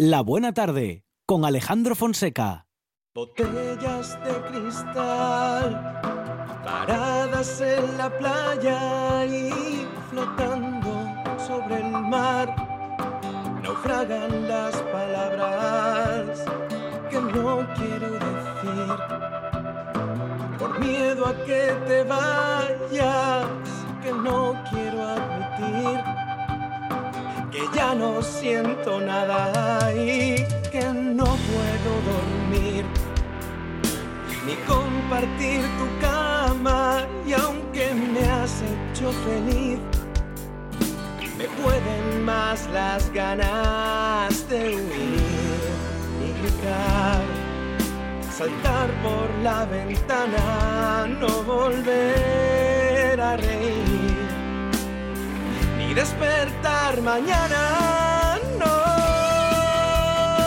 La Buena Tarde con Alejandro Fonseca. Botellas de cristal paradas en la playa y flotando sobre el mar. Naufragan las palabras que no quiero decir. Por miedo a que te vayas, que no quiero admitir. Que ya no siento nada y que no puedo dormir. Ni compartir tu cama y aunque me has hecho feliz me pueden más las ganas de huir y gritar saltar por la ventana no volver a reír despertar mañana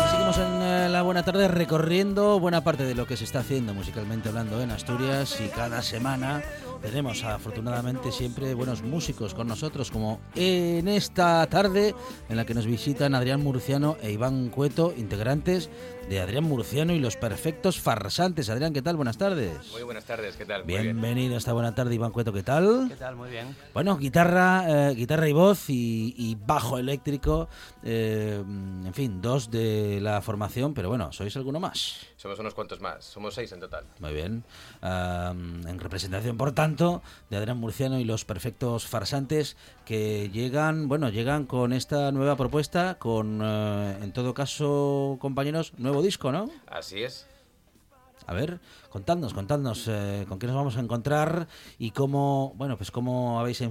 Seguimos en eh, la buena tarde recorriendo buena parte de lo que se está haciendo musicalmente hablando en Asturias y cada semana tenemos afortunadamente siempre buenos músicos con nosotros como en esta tarde en la que nos visitan Adrián Murciano e Iván Cueto, integrantes de Adrián Murciano y los perfectos farsantes. Adrián, ¿qué tal? Buenas tardes. Muy buenas tardes, ¿qué tal? Bien. Bienvenido a esta buena tarde, Iván Cueto, ¿qué tal? ¿Qué tal? Muy bien. Bueno, guitarra, eh, guitarra y voz y, y bajo eléctrico, eh, en fin, dos de la formación, pero bueno, ¿sois alguno más? Somos unos cuantos más, somos seis en total. Muy bien. Ah, en representación, por tanto, de Adrián Murciano y los perfectos farsantes que llegan, bueno, llegan con esta nueva propuesta, con, eh, en todo caso, compañeros, nuevo disco, ¿no? Así es. A ver, contadnos, contadnos eh, con qué nos vamos a encontrar y cómo, bueno, pues cómo habéis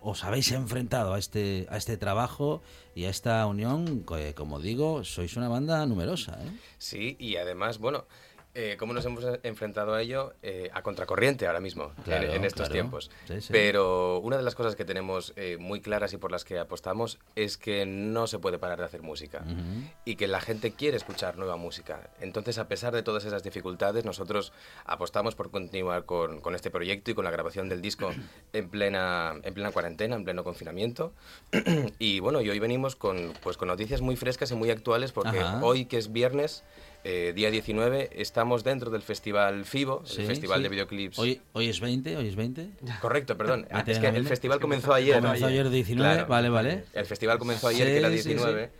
os habéis enfrentado a este a este trabajo y a esta unión, que como digo, sois una banda numerosa, ¿eh? Sí, y además, bueno, eh, ¿cómo nos hemos enfrentado a ello? Eh, a contracorriente ahora mismo, en- Claro, en, estos claro. tiempos. Sí, sí. Pero una de las cosas que tenemos eh, muy claras y por las que apostamos es que no se puede parar de hacer música Ujú. y que la gente quiere escuchar nueva música. Entonces, a pesar de todas esas dificultades, nosotros apostamos por continuar con, con este proyecto y con la grabación del disco en plena, en plena cuarentena, en pleno confinamiento. y bueno, y hoy venimos con, pues, con noticias muy frescas y muy actuales porque Ajá. hoy, que es viernes, eh, día 19, estamos dentro del Festival FIBO, Sí, el Festival sí. de Videoclips. Hoy, hoy es 20, hoy es 20. Correcto, perdón. Ah, es que el festival comenzó ayer. Comenzó ayer 19, Claro. vale, vale. El festival comenzó ayer, que era Sí, sí, sí. 19.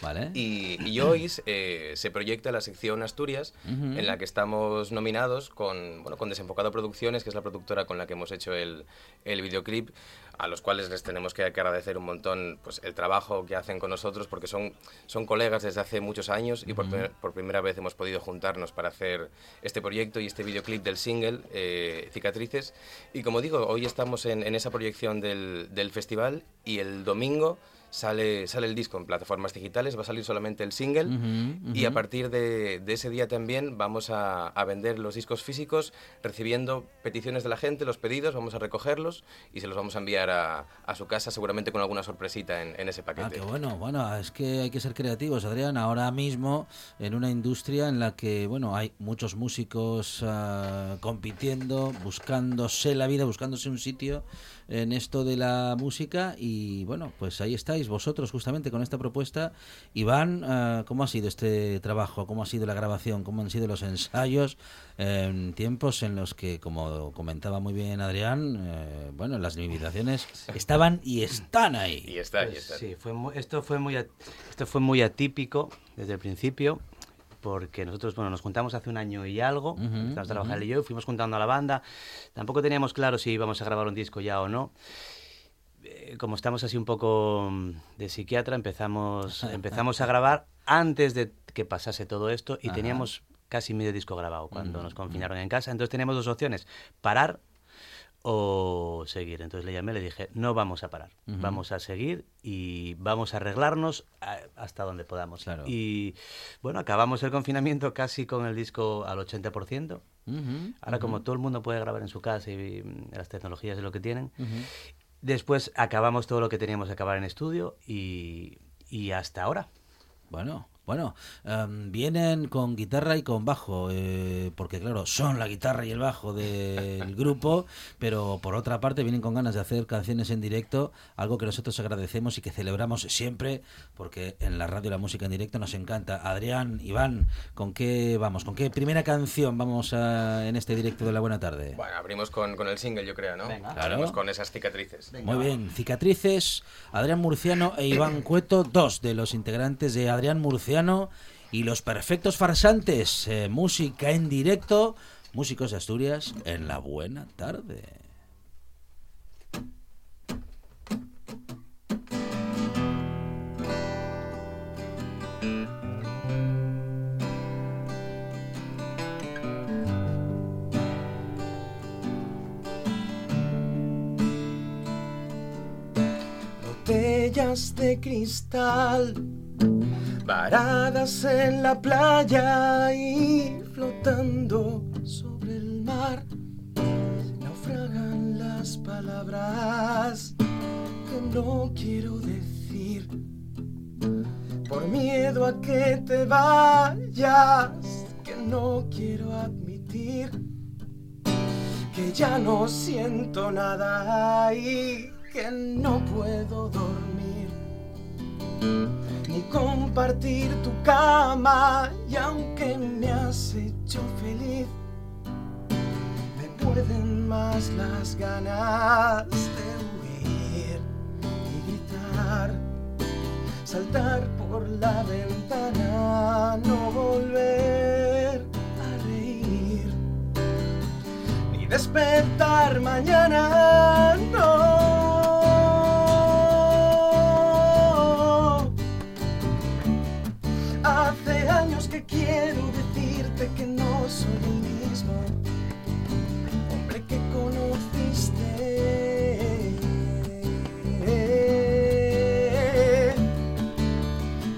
Vale. Y, y hoy eh, se proyecta la sección Asturias, Ujú. en la que estamos nominados con, bueno, con Desenfocado Producciones, que es la productora con la que hemos hecho el, el videoclip, a los cuales les tenemos que, agradecer un montón pues, el trabajo que hacen con nosotros, porque son, son colegas desde hace muchos años y por, por primera vez hemos podido juntarnos para hacer este proyecto y este videoclip del single, eh, Cicatrices. Y como digo, hoy estamos en, en esa proyección del, del festival y el domingo sale, sale el disco en plataformas digitales, va a salir solamente el single Ujú, y a partir de, de ese día también vamos a, a vender los discos físicos recibiendo peticiones de la gente, los pedidos, vamos a recogerlos y se los vamos a enviar a, a su casa seguramente con alguna sorpresita en, en ese Ah, paquete. qué bueno, bueno, es que hay que ser creativos, Adrián. Ahora mismo en una industria en la que, bueno, hay muchos músicos ah, compitiendo, buscándose la vida, buscándose un sitio en esto de la música y, bueno, pues ahí estáis vosotros justamente con esta propuesta. Iván, ah, ¿cómo ha sido este trabajo? ¿Cómo ha sido la grabación? ¿Cómo han sido los ensayos? En tiempos en los que, como comentaba muy bien Adrián, eh, bueno, las limitaciones estaban y están ahí. Y está, y Pues está. sí, fue mu- esto, fue muy, esto fue muy atípico desde el principio, porque nosotros bueno, nos juntamos hace un año y algo, empezamos a trabajar ujú. él y yo, fuimos juntando a la banda, tampoco teníamos claro si íbamos a grabar un disco ya o no. Eh, Como estamos así un poco mm, de psiquiatra, empezamos, empezamos a grabar antes de que pasase todo esto y Ajá. teníamos casi medio disco grabado cuando Mm, nos confinaron en casa. Entonces teníamos dos opciones, parar o seguir. Entonces le llamé y le dije, no vamos a parar, vamos a seguir y vamos a arreglarnos a- hasta donde podamos. Claro. Y bueno, acabamos el confinamiento casi con el disco al 80%. Ujú, Ahora como todo el mundo puede grabar en su casa y mm, las tecnologías es lo que tienen. Después acabamos todo lo que teníamos que acabar en estudio y, y hasta ahora. Bueno, Bueno, em, vienen con guitarra y con bajo, eh, porque claro, son la guitarra y el bajo del grupo, pero por otra parte vienen con ganas de hacer canciones en directo, algo que nosotros agradecemos y que celebramos siempre, porque en la radio la música en directo nos encanta. Adrián, Iván, ¿con qué vamos? ¿Con qué primera canción vamos a, en este directo de la buena tarde? Bueno, abrimos con, con el single, yo creo, ¿no? Claro. Abrimos con esas cicatrices. Muy bien, cicatrices, Adrián Murciano e Iván Cueto, dos de los integrantes de Adrián Murciano y los perfectos farsantes, eh, música en directo, músicos de Asturias en la buena tarde. Botellas de cristal varadas en la playa y flotando sobre el mar. Naufragan las palabras que no quiero decir. Por miedo a que te vayas, que no quiero admitir. Que ya no siento nada y que no puedo dormir ni compartir tu cama y aunque me has hecho feliz, me pueden más las ganas de huir y gritar, saltar por la ventana, no volver a reír, ni despertar mañana, no. Que quiero decirte que no soy el mismo hombre que conociste.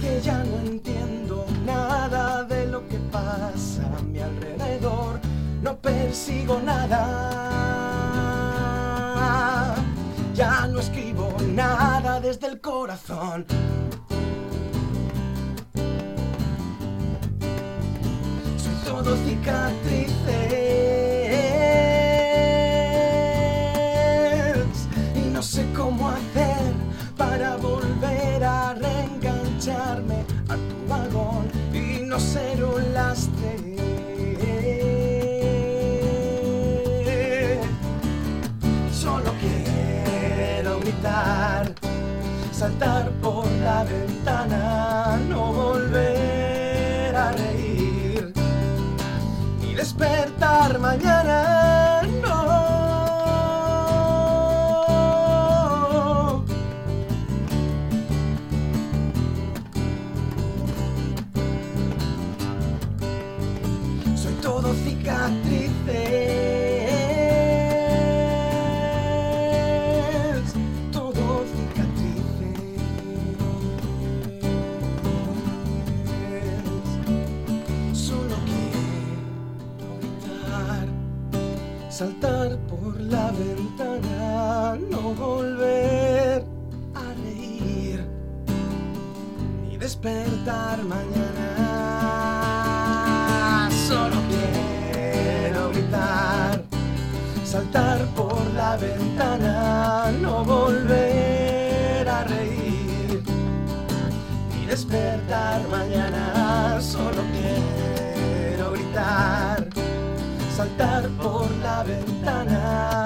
Que ya no entiendo nada de lo que pasa a mi alrededor. No persigo nada. Ya no escribo nada desde el corazón. Cicatrices y no sé cómo hacer para volver a reengancharme a tu vagón y no ser un lastre. Solo quiero gritar, saltar por la ventana, despertar mañana. Solo quiero gritar, saltar por la ventana, no volver a reír ni despertar mañana. Solo quiero gritar, saltar por la ventana,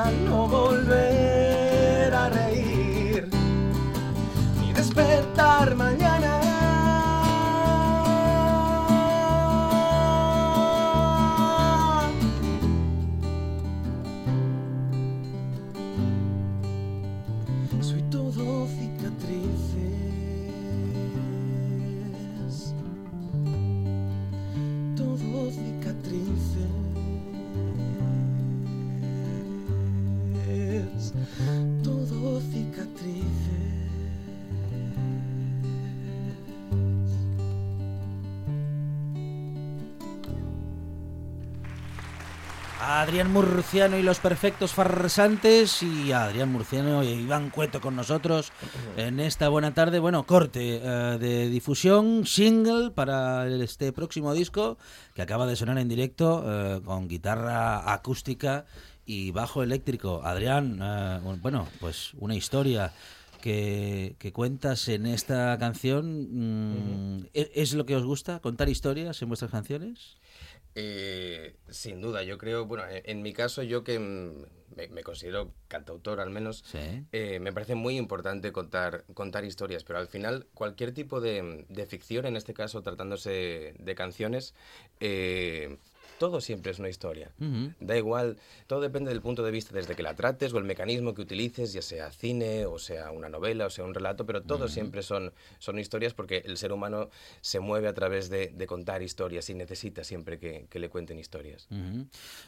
Murciano y los perfectos farsantes y a Adrián Murciano y Iván Cueto con nosotros en esta buena tarde. Bueno, corte eh, de difusión, single para este próximo disco que acaba de sonar en directo eh, con guitarra acústica y bajo eléctrico. Adrián, eh, bueno, pues una historia que, que cuentas en esta canción. mm, ¿e- ¿Es lo que os gusta? ¿Contar historias en vuestras canciones? Eh, sin duda, yo creo, bueno, en, en mi caso, yo que mm, me, me considero cantautor al menos, Sí. eh, me parece muy importante contar, contar historias, pero al final cualquier tipo de, de ficción, en este caso tratándose de canciones, eh, todo siempre es una historia. Da igual, todo depende del punto de vista desde que la trates o el mecanismo que utilices, ya sea cine o sea una novela o sea un relato, pero todo siempre son, son historias porque el ser humano se mueve a través de, de contar historias y necesita siempre que, que le cuenten historias.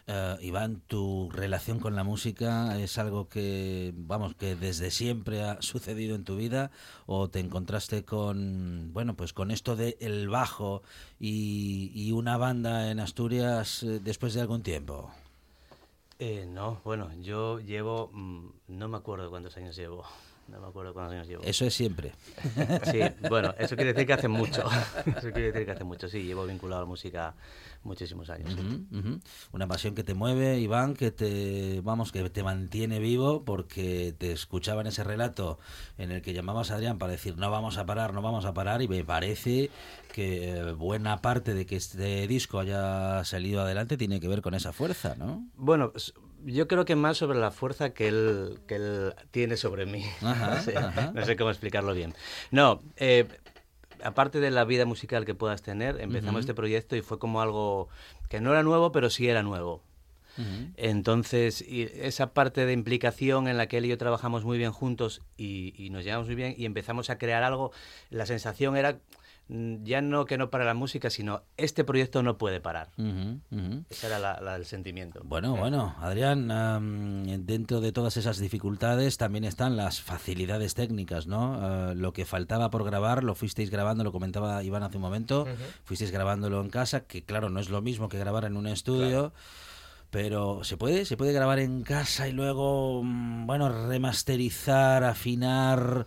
Eh, Iván, tu relación con la música es algo que, vamos, que desde siempre ha sucedido en tu vida o te encontraste con, bueno, pues con esto de el bajo y, y una banda en Asturias eh, después de algún tiempo. Eh, no, bueno, yo llevo, mm, no me acuerdo cuántos años llevo, no me acuerdo cuántos años llevo. Eso es siempre. Sí, bueno, eso quiere decir que hace mucho, eso quiere decir que hace mucho, sí, llevo vinculado a la música muchísimos años. Una pasión que te mueve, Iván, que te, vamos, que te mantiene vivo porque te escuchaba en ese relato en el que llamabas a Adrián para decir no vamos a parar, no vamos a parar y me parece que eh, buena parte de que este disco haya salido adelante tiene que ver con esa fuerza, ¿no? Bueno, yo creo que más sobre la fuerza que él, que él tiene sobre mí. Ajá, Sí, ajá. No sé cómo explicarlo bien. No, eh, aparte de la vida musical que puedas tener, empezamos Ujú. este proyecto y fue como algo que no era nuevo, pero sí era nuevo. Ujú. Entonces, y esa parte de implicación en la que él y yo trabajamos muy bien juntos y, y nos llevamos muy bien y empezamos a crear algo, la sensación era ya no que no para la música, sino este proyecto no puede parar. Ese era la- la- el sentimiento. Bueno, bueno, Adrián, am, dentro de todas esas dificultades también están las facilidades técnicas, ¿no? Eh, lo que faltaba por grabar lo fuisteis grabando, lo comentaba Iván hace un momento, fuisteis grabándolo en casa, que claro, no es lo mismo que grabar en un estudio. Pero se puede, se puede grabar en casa y luego, mm, bueno, remasterizar, afinar,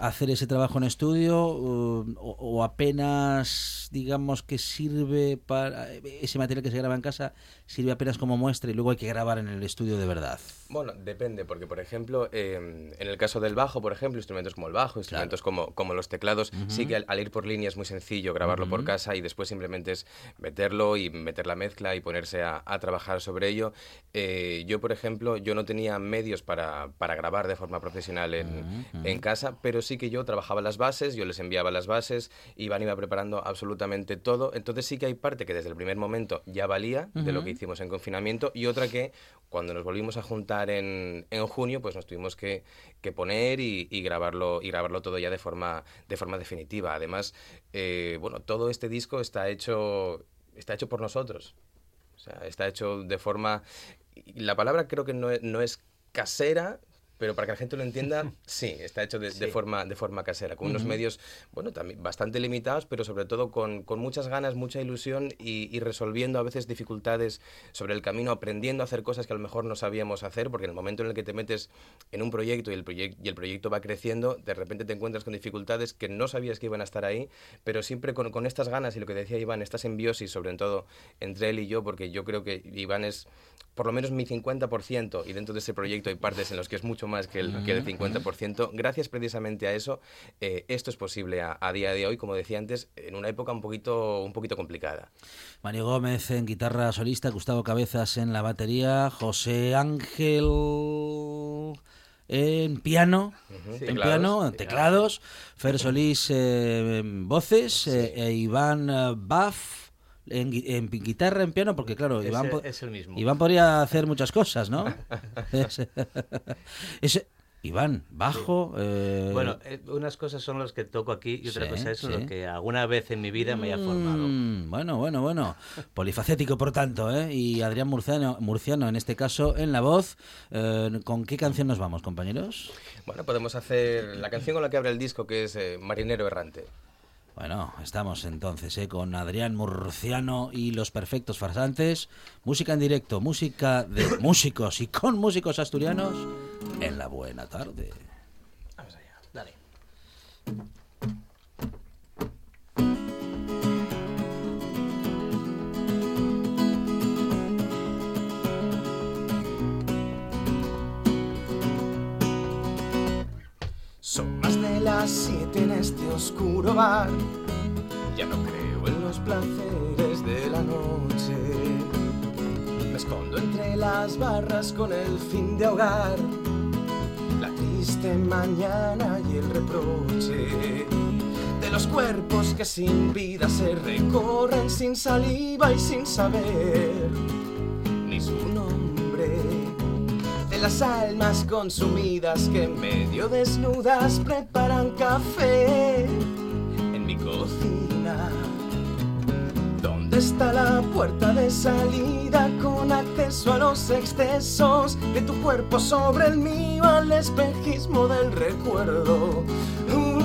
hacer ese trabajo en estudio eh, o, o apenas, digamos que sirve para ese material que se graba en casa sirve apenas como muestra y luego hay que grabar en el estudio de verdad. Bueno, depende, porque por ejemplo, eh, en el caso del bajo, por ejemplo, instrumentos como el bajo, instrumentos como, como los teclados, sí que al, al ir por línea es muy sencillo grabarlo por casa y después simplemente es meterlo y meter la mezcla y ponerse a, a trabajar sobre ello. Eh, yo, por ejemplo, yo no tenía medios para, para grabar de forma profesional en, en casa, pero sí que yo trabajaba las bases, yo les enviaba las bases, Iván iba preparando absolutamente todo, entonces sí que hay parte que desde el primer momento ya valía de lo que hicimos en confinamiento y otra que cuando nos volvimos a juntar en, en junio, pues nos tuvimos que, que poner y, y grabarlo y grabarlo todo ya de forma de forma definitiva. Además, eh, bueno, todo este disco está hecho está hecho por nosotros. O sea, está hecho de forma la palabra creo que no no es casera, pero para que la gente lo entienda, sí, está hecho de, de Sí. forma, de forma casera, con unos medios, bueno, también bastante limitados, pero sobre todo con, con muchas ganas, mucha ilusión y, y resolviendo a veces dificultades sobre el camino, aprendiendo a hacer cosas que a lo mejor no sabíamos hacer, porque en el momento en el que te metes en un proyecto y el, proyec- y el proyecto va creciendo, de repente te encuentras con dificultades que no sabías que iban a estar ahí, pero siempre con, con estas ganas y lo que decía Iván, esta simbiosis, sobre todo entre él y yo, porque yo creo que Iván es por lo menos mi 50% y dentro de ese proyecto hay partes en los que es mucho más que el, que el 50%. Gracias precisamente a eso, eh, esto es posible a, a día de hoy, como decía antes, en una época un poquito, un poquito complicada. Mario Gómez en guitarra solista, Gustavo Cabezas en la batería, José Ángel en piano, en teclados. piano, en teclados, Fer Solís eh, en voces, eh, e Iván Baff en, guitarra, en piano, porque claro, Ese Iván, po- es el mismo. Iván podría hacer muchas cosas, ¿no? Ese- Iván, bajo. eh, Bueno, eh, unas cosas son las que toco aquí y otra Sí, cosa es sí. lo que alguna vez en mi vida me haya formado. Mm, bueno, bueno, bueno. Polifacético, por tanto, ¿eh? Y Adrián Murciano, Murciano, en este caso, en la voz. Eh, ¿Con qué canción nos vamos, compañeros? Bueno, podemos hacer la canción con la que abre el disco, que es eh, Marinero Errante. Bueno, estamos entonces ¿eh? con Adrián Murciano y los perfectos farsantes. Música en directo, música de músicos y con músicos asturianos en la buena tarde. Vamos allá, dale. Son más de las siete en este oscuro bar. Ya no creo en los placeres de la noche. Me escondo entre las barras con el fin de ahogar la triste mañana y el reproche de los cuerpos que sin vida se recorren sin saliva y sin saber ni su nombre las almas consumidas que medio desnudas preparan café en mi cocina. ¿Dónde está la puerta de salida con acceso a los excesos de tu cuerpo sobre el mío al espejismo del recuerdo? Uh,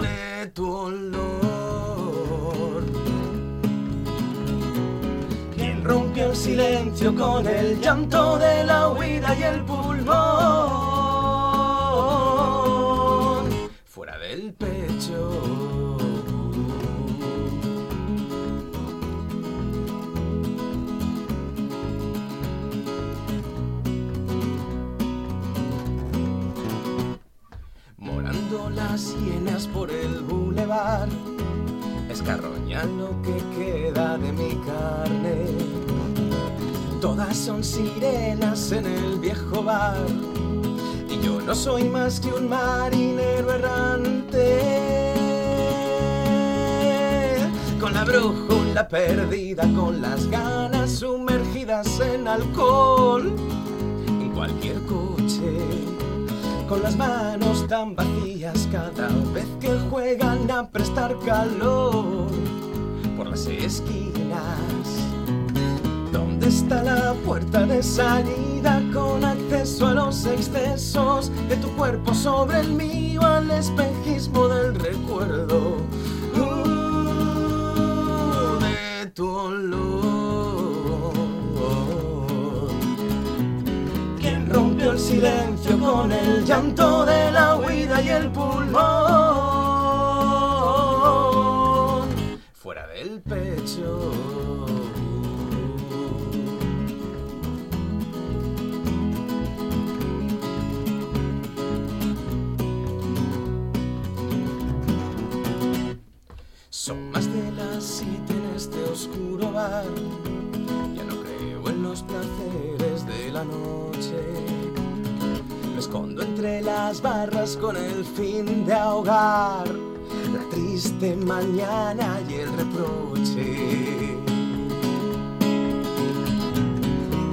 de tu olor. Silencio con el llanto de la huida y el pulmón? Fuera del pecho. Morando las hienas por el bulevar, escarroñan lo que queda de mi carne. Son sirenas en el viejo bar, y yo no soy más que un marinero errante. Con la brújula perdida, con las ganas sumergidas en alcohol, en cualquier coche con las manos tan vacías cada vez que juegan a prestar calor por las esquinas. ¿Dónde está la puerta de salida con acceso a los excesos de tu cuerpo sobre el mío al espejismo del recuerdo? De tu olor. ¿Quién rompió el silencio con el llanto de la huida y el pulmón? Fuera del pecho. Ya no creo en los placeres de la noche. Me escondo entre las barras con el fin de ahogar la triste mañana y el reproche.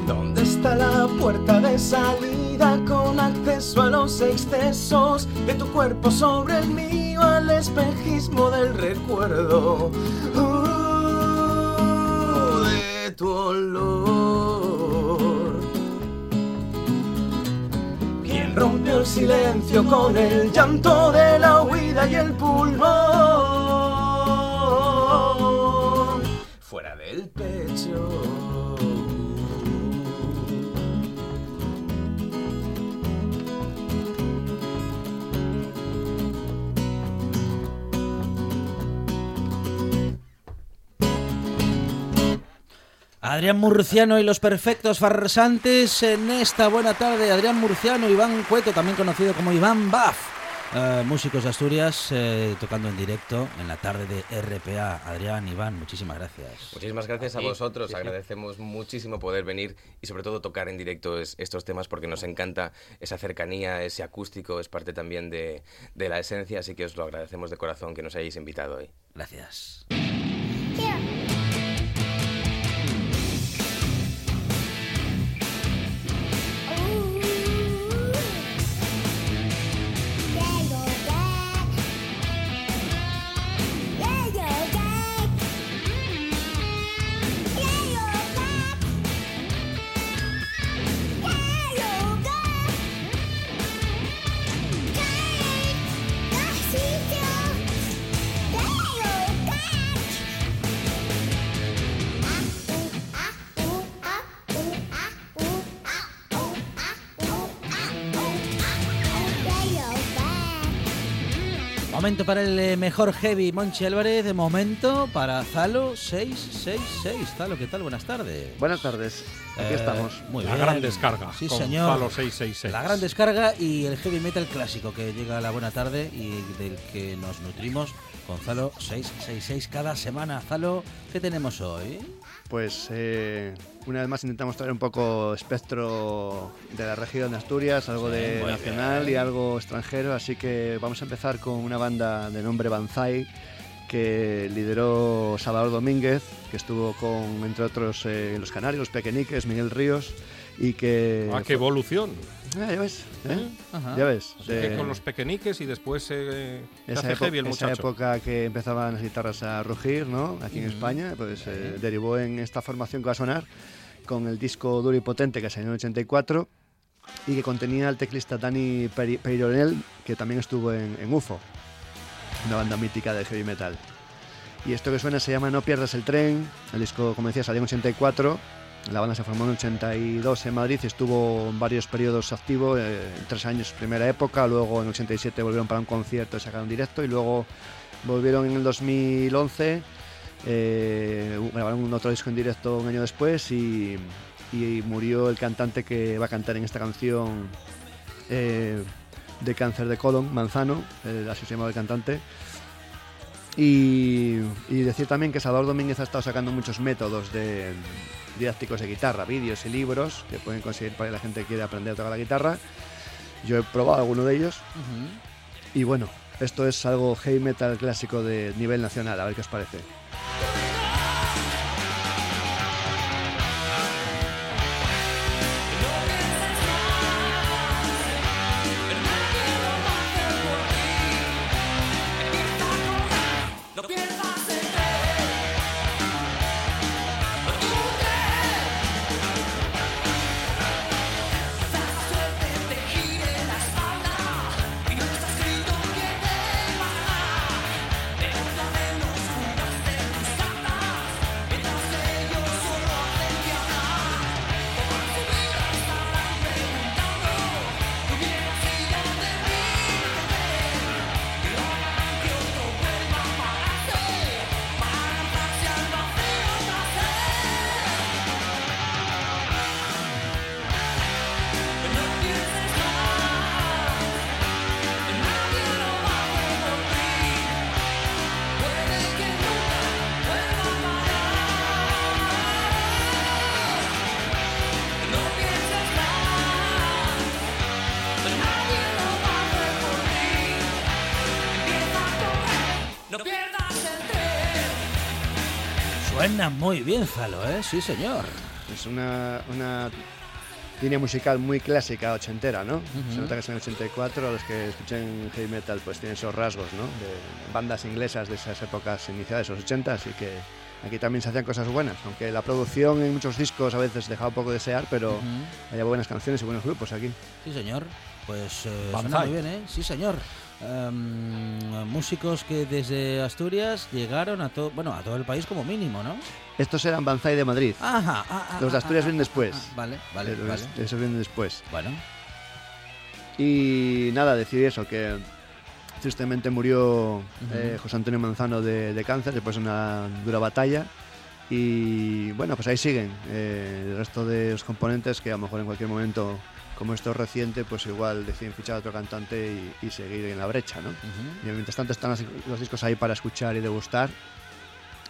¿Dónde está la puerta de salida con acceso a los excesos de tu cuerpo sobre el mío al espejismo del recuerdo? Uh, olor. ¿Quién rompió el silencio con el llanto de la huida y el pulmón? Adrián Murciano y los perfectos farsantes en esta buena tarde. Adrián Murciano, Iván Cueto, también conocido como Iván Baff. Eh, músicos de Asturias eh, tocando en directo en la tarde de RPA. Adrián, Iván, muchísimas gracias. Muchísimas gracias a vosotros. Sí, sí. Agradecemos muchísimo poder venir y sobre todo tocar en directo es- estos temas porque nos encanta esa cercanía, ese acústico, es parte también de, de la esencia, así que os lo agradecemos de corazón que nos hayáis invitado hoy. Gracias. Yeah. Momento para el eh, mejor heavy, Monchi Álvarez. De momento para Zalo 666. Zalo, ¿qué tal? Buenas tardes. Buenas tardes, aquí Eh, estamos. Muy La bien. gran descarga. Sí, con señor. Falo 666. La gran descarga y el heavy metal clásico que llega a la buena tarde y del que nos nutrimos con Zalo 666 cada semana. Zalo, ¿qué tenemos hoy? Pues eh, una vez más intentamos traer un poco espectro de la región de Asturias, algo Sí, de nacional bien. y algo extranjero, así que vamos a empezar con una banda de nombre Banzai que lideró Salvador Domínguez, que estuvo con, entre otros, eh, los Canarios, los Pequeñiques, Miguel Ríos, y que... Ah, qué evolución. Ah, ya ves, ¿eh? Ajá. Ya ves. Así que de- con los pequeñiques y después eh, esa, hace heavy el esa muchacho. época que empezaban las guitarras a rugir, ¿no? Aquí en Ujú. España, pues eh, derivó en esta formación que va a sonar con el disco duro y potente que salió en el 84 y que contenía al teclista Dani Peyronel, que también estuvo en, en UFO, una banda mítica de heavy metal. Y esto que suena se llama No pierdas el tren. El disco, como decía, salió en 84. La banda se formó en 82 en Madrid estuvo en varios periodos activo, eh, tres años primera época, luego en 87 volvieron para un concierto y sacaron directo y luego volvieron en el 2011, eh, grabaron otro disco en directo un año después y, murió el cantante que va a cantar en esta canción eh, de cáncer de colon, Manzano, así se llamaba el cantante. Y, y decir también que Salvador Domínguez ha estado sacando muchos métodos de, didácticos de guitarra, vídeos y libros que pueden conseguir para la gente que quiere aprender a tocar la guitarra. Yo he probado alguno de ellos y bueno, esto es algo heavy metal clásico de nivel nacional, a ver qué os parece. Suena muy bien, Zalo, ¿eh? Sí, señor. Es una, una línea musical muy clásica, ochentera, ¿no? Se nota que es en el 84, los que escuchen heavy metal pues tienen esos rasgos, ¿no? De bandas inglesas de esas épocas iniciales, los 80, así que aquí también se hacían cosas buenas, aunque la producción en muchos discos a veces dejaba un poco de desear, pero hay buenas canciones y buenos grupos aquí. Sí, señor. Pues eh, suena muy bien, ¿eh? Sí, señor. Em, músicos que desde Asturias llegaron a todo, bueno, a todo el país como mínimo, ¿no? Estos eran Banzai de Madrid. Ajá. ah, ah, Los de ah, Asturias ah, vienen ah, después. ah, vale, vale, vale. Esos vienen después. Bueno, Y nada, decir eso, que tristemente murió eh, José Antonio Manzano de, de cáncer después de una dura batalla. Y bueno, pues ahí siguen eh, el resto de los componentes que a lo mejor en cualquier momento, como esto es reciente, pues igual deciden fichar a otro cantante y, y seguir en la brecha, ¿no? Y mientras tanto están los, discos ahí para escuchar y degustar.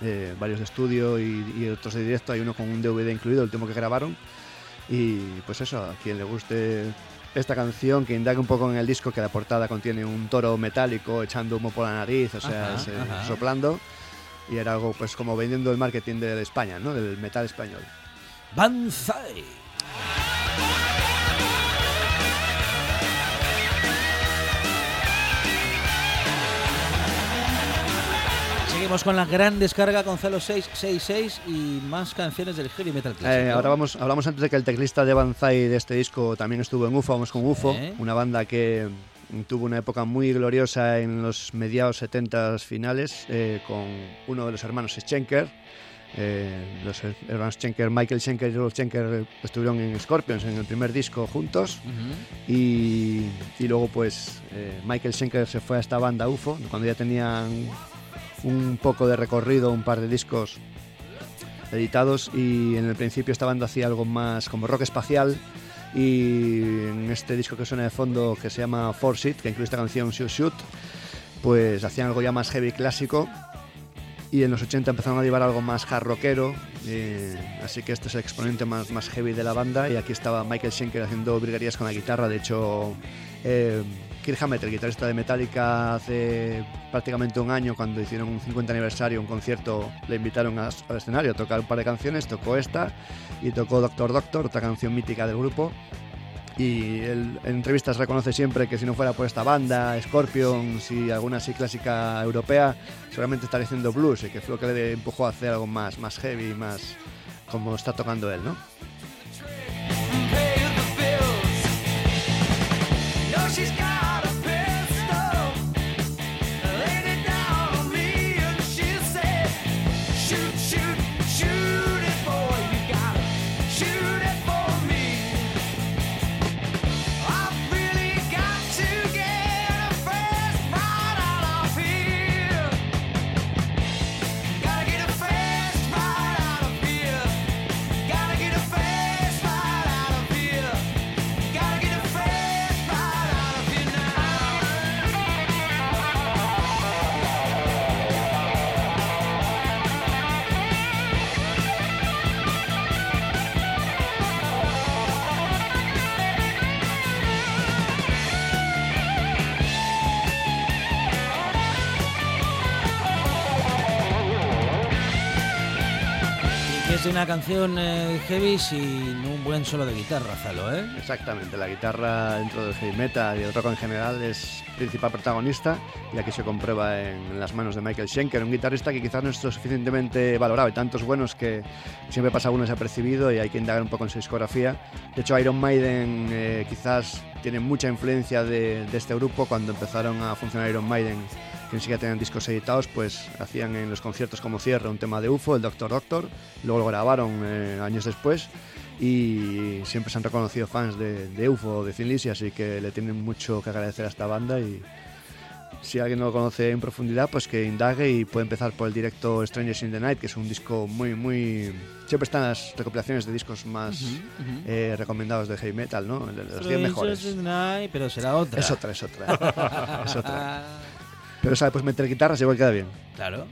eh, varios de estudio y, y otros de directo. Hay uno con un DVD incluido, el último que grabaron. Y pues eso, a quien le guste esta canción, que indague un poco en el disco, que la portada contiene un toro metálico echando humo por la nariz, o sea, Ajá, es, eh, ajá. soplando. Y era algo pues como vendiendo el marketing de España, ¿no? Del metal español. Banzai. Seguimos con la gran descarga con Zalo 666 y más canciones del heavy metal clásico. Eh, ahora vamos, hablamos antes de que el teclista de Banzai de este disco también estuvo en UFO, vamos con UFO, ¿Eh? una banda que tuvo una época muy gloriosa en los mediados 70 finales eh, con uno de los hermanos Schenker, Eh, los hermanos Schenker, Michael Schenker y Rolf Schenker estuvieron en Scorpions en el primer disco juntos y, y luego pues eh, Michael Schenker se fue a esta banda UFO cuando ya tenían un poco de recorrido, un par de discos editados y en el principio esta banda hacía algo más como rock espacial y en este disco que suena de fondo que se llama Force It, que incluye esta canción Shoot Shoot, pues hacían algo ya más heavy clásico y en los 80 empezaron a llevar algo más hard rockero, eh, así que este es el exponente más, más heavy de la banda y aquí estaba Michael Schenker haciendo briguerías con la guitarra, de hecho eh, Kirk Hammett, el guitarrista de Metallica, hace prácticamente un año cuando hicieron un 50 aniversario, un concierto, le invitaron a- al escenario a tocar un par de canciones, tocó esta y tocó Doctor Doctor, otra canción mítica del grupo y él en entrevistas reconoce siempre que si no fuera por esta banda, Scorpions y alguna así clásica europea, seguramente estaría haciendo blues y que fue lo que le empujó a hacer algo más, más heavy, más como está tocando él, ¿no? She's got una canción eh, heavy sin un buen solo de guitarra, Zalo, ¿eh? Exactamente, la guitarra dentro del heavy metal y el rock en general es principal protagonista y aquí se comprueba en las manos de Michael Schenker, un guitarrista que quizás no es lo suficientemente valorado. Hay tantos buenos que siempre pasa uno desapercibido y hay que indagar un poco en su discografía. De hecho, Iron Maiden eh, quizás tiene mucha influencia de, de este grupo. Cuando empezaron a funcionar Iron Maiden, que ni siquiera tenían discos editados, pues hacían en los conciertos como cierre un tema de UFO, el Doctor Doctor, luego lo grabaron eh, años después y siempre se han reconocido fans de, de UFO, de Thin Lizzy, así que le tienen mucho que agradecer a esta banda y si alguien no lo conoce en profundidad, pues que indague y puede empezar por el directo Strangers in the Night, que es un disco muy, muy... Siempre están las recopilaciones de discos más eh, recomendados de heavy metal, ¿no? Los 10 mejores. Ay, pero será otra. Es otra, es otra. es otra. Pero sabe, pues meter guitarras igual queda bien. Claro.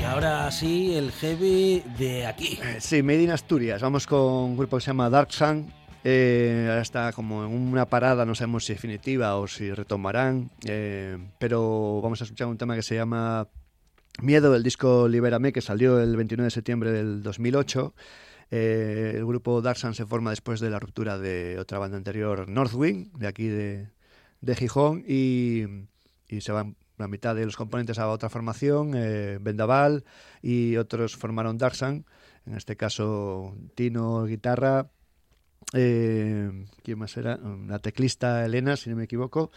Y ahora sí, el heavy de aquí. Eh, Sí, Made in Asturias. Vamos con un grupo que se llama Dark Sun. Eh, ahora está como en una parada, no sabemos si definitiva o si retomarán. eh, pero vamos a escuchar un tema que se llama Miedo del disco Libérame, que salió el 29 de septiembre del 2008. Eh, el grupo Dark Sun se forma después de la ruptura de otra banda anterior, Northwing, de aquí de, de Gijón, y, se van la mitad de los componentes a otra formación, Vendaval, y otros formaron Dark Sun, en este caso Tino, guitarra, eh, ¿quién más era? La teclista Elena, si no me equivoco,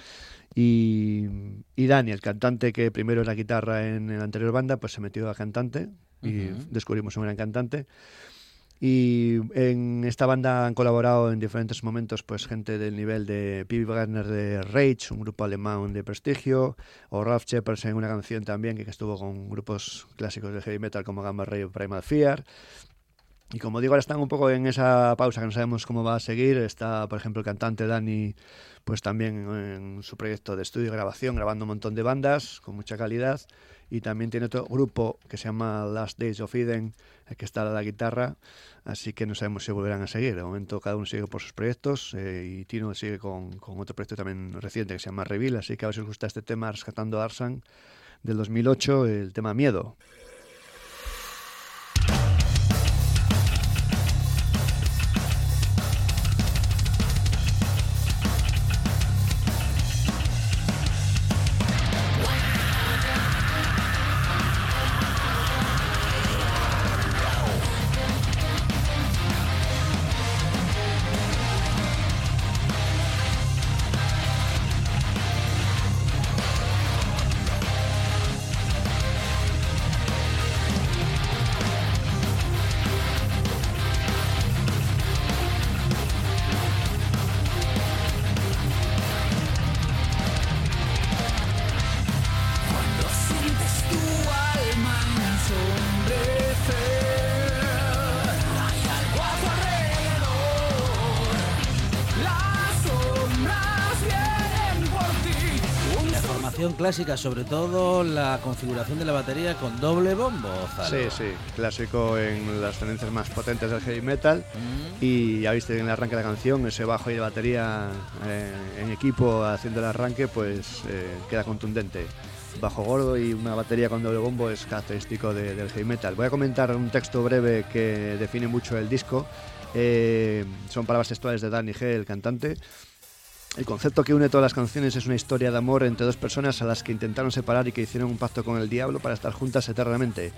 y, y Dani, el cantante que primero era guitarra en la anterior banda, pues se metió a cantante y descubrimos un gran cantante. Y en esta banda han colaborado en diferentes momentos pues gente del nivel de P.B. Wagner de Rage, un grupo alemán de prestigio, o Ralph Shepard en una canción también que estuvo con grupos clásicos de heavy metal como Gamma Ray o Primal Fear. Y como digo, ahora están un poco en esa pausa que no sabemos cómo va a seguir. Está, por ejemplo, el cantante Dani, pues también en su proyecto de estudio y grabación, grabando un montón de bandas con mucha calidad. Y también tiene otro grupo que se llama Last Days of Eden, el que está a la guitarra. Así que no sabemos si volverán a seguir. De momento cada uno sigue por sus proyectos eh, y Tino sigue con, otro proyecto también reciente que se llama Reveal. Así que a ver si os gusta este tema, Rescatando Arsan, del 2008, el tema Miedo. Clásica, sobre todo la configuración de la batería con doble bombo. Sí, sí, clásico en las tendencias más potentes del heavy metal. Mm. Y ya viste en el arranque de la canción, ese bajo y de batería eh, en equipo haciendo el arranque, pues eh, queda contundente bajo gordo y una batería con doble bombo es característico del heavy metal. Voy a comentar un texto breve que define mucho el disco. Eh, son palabras textuales de Danny G, el cantante. El concepto que une todas las canciones es una historia de amor entre dos personas a las que intentaron separar y que hicieron un pacto con el diablo para estar juntas eternamente.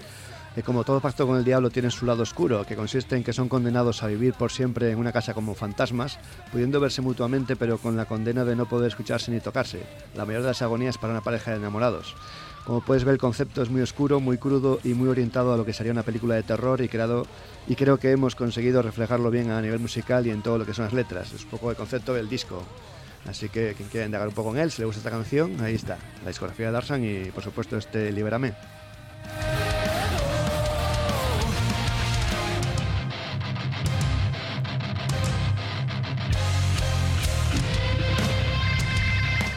Y como todo pacto con el diablo tiene su lado oscuro, que consiste en que son condenados a vivir por siempre en una casa como fantasmas, pudiendo verse mutuamente pero con la condena de no poder escucharse ni tocarse. La mayor de las agonías para una pareja de enamorados. Como puedes ver, el concepto es muy oscuro, muy crudo y muy orientado a lo que sería una película de terror y creado y creo que hemos conseguido reflejarlo bien a nivel musical y en todo lo que son las letras. Es un poco el concepto del disco. Así que quien quiera indagar un poco en él, si le gusta esta canción, ahí está, la discografía de Darsan y por supuesto este Libérame.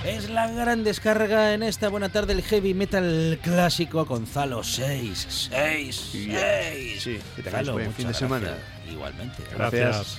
Es la gran descarga en esta buena tarde el heavy metal clásico Gonzalo 6, 6, 6. Sí, que tengáis buen fin de semana. Igualmente. gracias.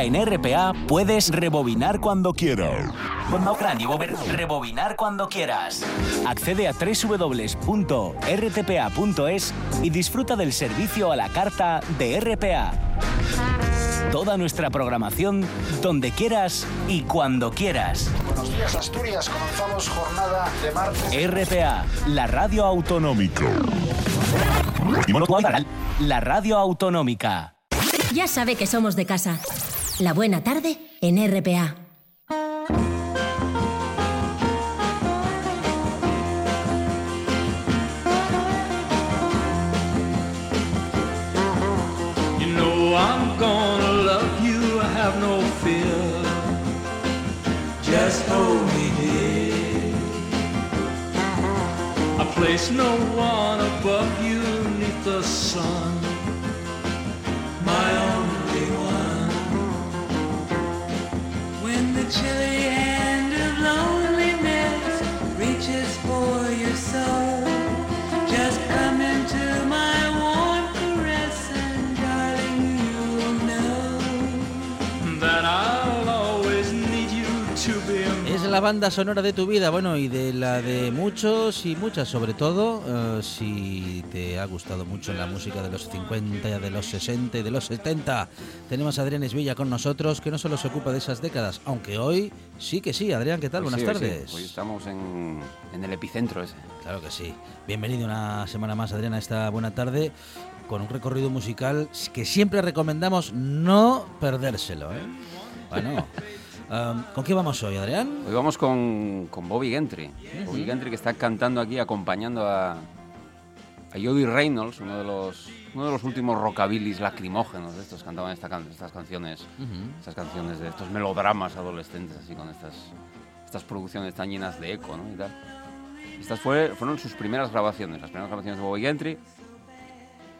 Ahora en RPA puedes rebobinar cuando quieras. Rebobinar cuando quieras. Accede a www.rtpa.es y disfruta del servicio a la carta de RPA. Toda nuestra programación donde quieras y cuando quieras. Buenos días Asturias, comenzamos jornada de martes. RPA, la radio autonómica. La radio autonómica. Ya sabe que somos de casa. La buena tarde en RPA. You know I'm gonna love you, I have no fear. Just hold me dear. I place no one above you neath the sun. Chilly la banda sonora de tu vida, bueno, y de la de muchos y muchas, sobre todo eh, si te ha gustado mucho la música de los 50, de los 60 y de los 70. Tenemos a Adrián Esvilla con nosotros, que no solo se ocupa de esas décadas, aunque hoy sí que sí. Adrián, ¿qué tal? Pues Buenas sí, hoy sí. tardes. Hoy estamos en, en el epicentro ese. Claro que sí. Bienvenido una semana más, Adrián, a esta buena tarde con un recorrido musical que siempre recomendamos no perdérselo. ¿eh? Bueno, um, ¿con qué vamos hoy, Adrián? Hoy vamos con, con Bobby Gentry. Bobby Gentry que está cantando aquí, acompañando a, a Jody Reynolds, uno de los uno de los últimos rockabilis lacrimógenos de estos cantaban esta can- estas canciones, estas canciones de estos melodramas adolescentes así con estas estas producciones tan llenas de eco, ¿no? Y tal. Estas fue- fueron sus primeras grabaciones, las primeras grabaciones de Bobby Gentry,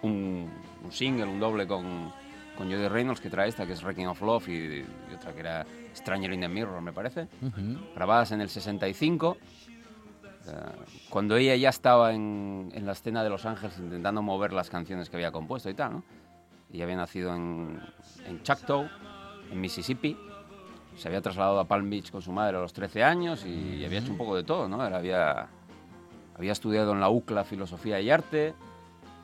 un, un single, un doble con, con Jody Reynolds, que trae esta, que es Wrecking of Love, y, y otra que era Stranger in the Mirror, me parece, grabadas en el 65, eh, cuando ella ya estaba en, en la escena de Los Ángeles intentando mover las canciones que había compuesto y tal, ¿no? Y había nacido en, en Choctaw, en Mississippi. Se había trasladado a Palm Beach con su madre a los 13 años y había hecho un poco de todo, ¿no? Era- había, había estudiado en la UCLA Filosofía y Arte,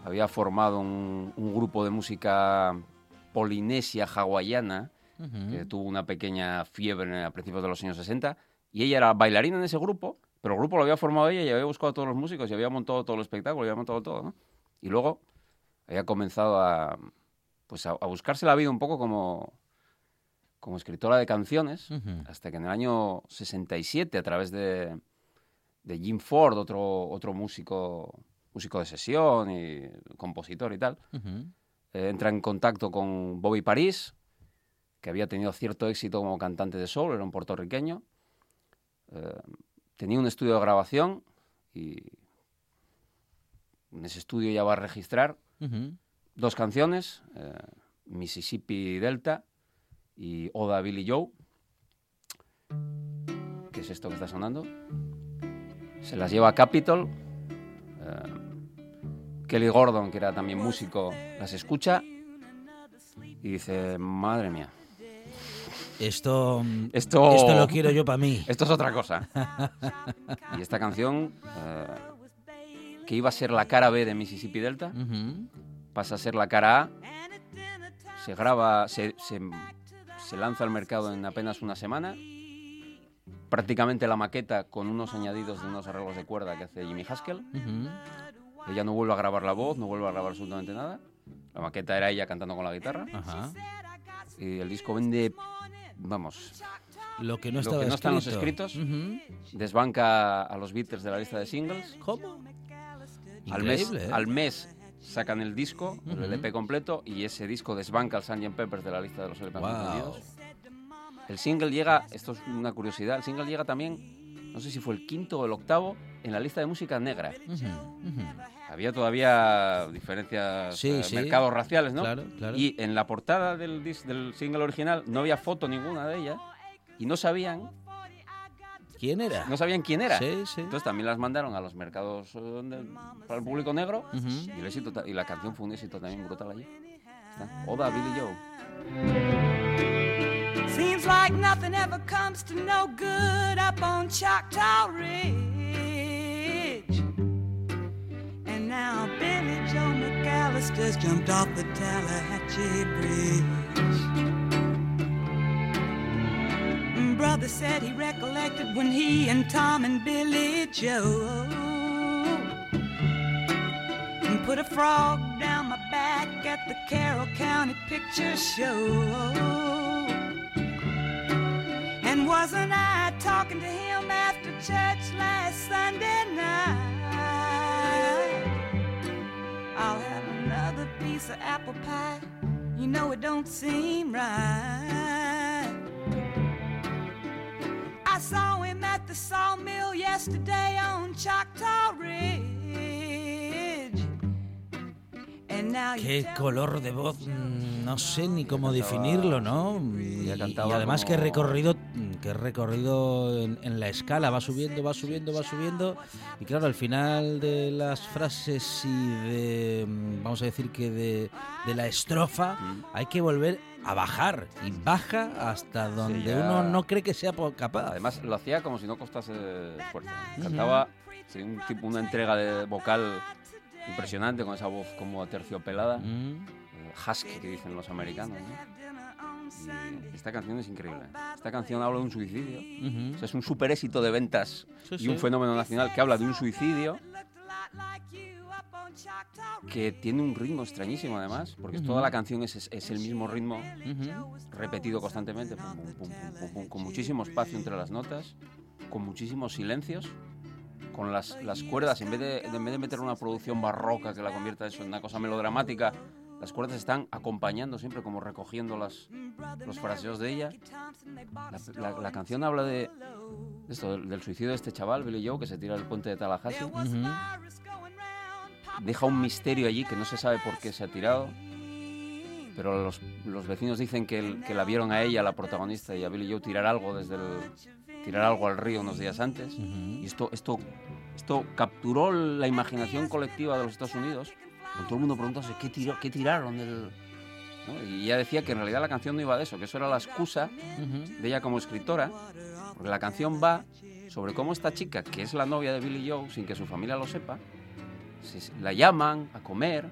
había formado un, un grupo de música polinesia hawaiana Ujú. que tuvo una pequeña fiebre a principios de los años 60 y ella era bailarina en ese grupo, pero el grupo lo había formado ella y había buscado a todos los músicos y había montado todo el espectáculo, y había montado todo, ¿no? Y luego había comenzado a pues a, a buscarse la vida un poco como como escritora de canciones, Ujú. hasta que en el año 67 a través de de Jim Ford, otro otro músico músico de sesión y compositor y tal, Ujú. eh, entra en contacto con Bobby París, que había tenido cierto éxito como cantante de soul, era un puertorriqueño. Eh, tenía un estudio de grabación y en ese estudio ya va a registrar dos canciones, eh, Mississippi Delta y Oda Billy Joe. ¿Qué es esto que está sonando? Se las lleva a Capitol. eh, Kelly Gordon, que era también músico, las escucha y dice, madre mía, Esto, Esto- esto lo quiero yo para mí. esto es otra cosa. y esta canción, eh, que iba a ser la cara B de Mississippi Delta, pasa a ser la cara A, se graba, se, se- se lanza al mercado en apenas una semana, prácticamente la maqueta con unos añadidos de unos arreglos de cuerda que hace Jimmy Haskell. Ella no vuelve a grabar la voz, no vuelve a grabar absolutamente nada. La maqueta era ella cantando con la guitarra. Y el disco vende, vamos, Lo que no lo que no están los escrito. escritos. Desbanca a los Beatles de la lista de singles. ¿Cómo? Al mes, ¿eh? al mes sacan el disco, el. LP completo, y ese disco desbanca al Sgt. Peppers de la lista de los LP Wow. El single llega, esto es una curiosidad, el single llega también, no sé si fue el quinto o el octavo, en la lista de música negra. Había todavía diferencias, Sí, eh, sí. mercados raciales, ¿no? Claro, claro. Y en la portada del, del single original no había foto ninguna de ella, y no sabían, ¿Quién era? no sabían quién era. Sí, sí. Entonces también las mandaron a los mercados eh, de- para el público negro y, el éxito y la canción fue un éxito también brutal allí. Está. Oda Billy Joe. Seems like nothing ever comes to no good up on Choctaw Ridge. And now Billy Joe McAllister's jumped off the Tallahatchie Bridge. Mm, Brother said he recollected when he and Tom and Billy Joe put a frog down my back at the Carroll County Picture Show. Wasn't I talking to him after church last Sunday night? I'll have another piece of apple pie. You know it don't seem right. I saw him at the sawmill yesterday on Choctaw Ridge. Qué color de voz, mm, no sé ni cómo definirlo, ¿no? Y, y cantaba además como- que recorrido, mm, que recorrido en, en la escala, va subiendo, va subiendo, va subiendo. Y claro, al final de las frases y de, mm, vamos a decir que de, de la estrofa, hay que volver a bajar. Y baja hasta donde ya- uno no cree que sea capaz. Además lo hacía como si no costase esfuerzo. Cantaba sí, un tipo, una entrega de vocal impresionante con esa voz como aterciopelada, Mm. husky que dicen los americanos. ¿no? Y esta canción es increíble. Esta canción habla de un suicidio. Ujú. O sea, es un super éxito de ventas Sí, y un sí. fenómeno nacional que habla de un suicidio que tiene un ritmo extrañísimo además, porque Ujú. toda la canción es, es- es el mismo ritmo Ujú. repetido constantemente, pum, pum, pum, pum, pum, pum, con muchísimo espacio entre las notas, con muchísimos silencios, con las, las cuerdas, en vez, de, en vez de meter una producción barroca que la convierta eso en una cosa melodramática, las cuerdas están acompañando siempre, como recogiendo las, los fraseos de ella. La, la- la canción habla de, de esto, del, del suicidio de este chaval, Billy Joe, que se tira del puente de Tallahassee. Deja un misterio allí que no se sabe por qué se ha tirado. pero los, los vecinos dicen que, el- que la vieron a ella, la protagonista, y a Billy Joe tirar algo desde el tirar algo al río unos días antes. Y esto, esto, esto capturó la imaginación colectiva de los Estados Unidos. Con todo el mundo preguntándose qué, tiró, qué tiraron del... ¿no? Y ella decía que en realidad la canción no iba de eso, que eso era la excusa de ella como escritora, porque la canción va sobre cómo esta chica, que es la novia de Billy Joe, sin que su familia lo sepa, se- la llaman a comer,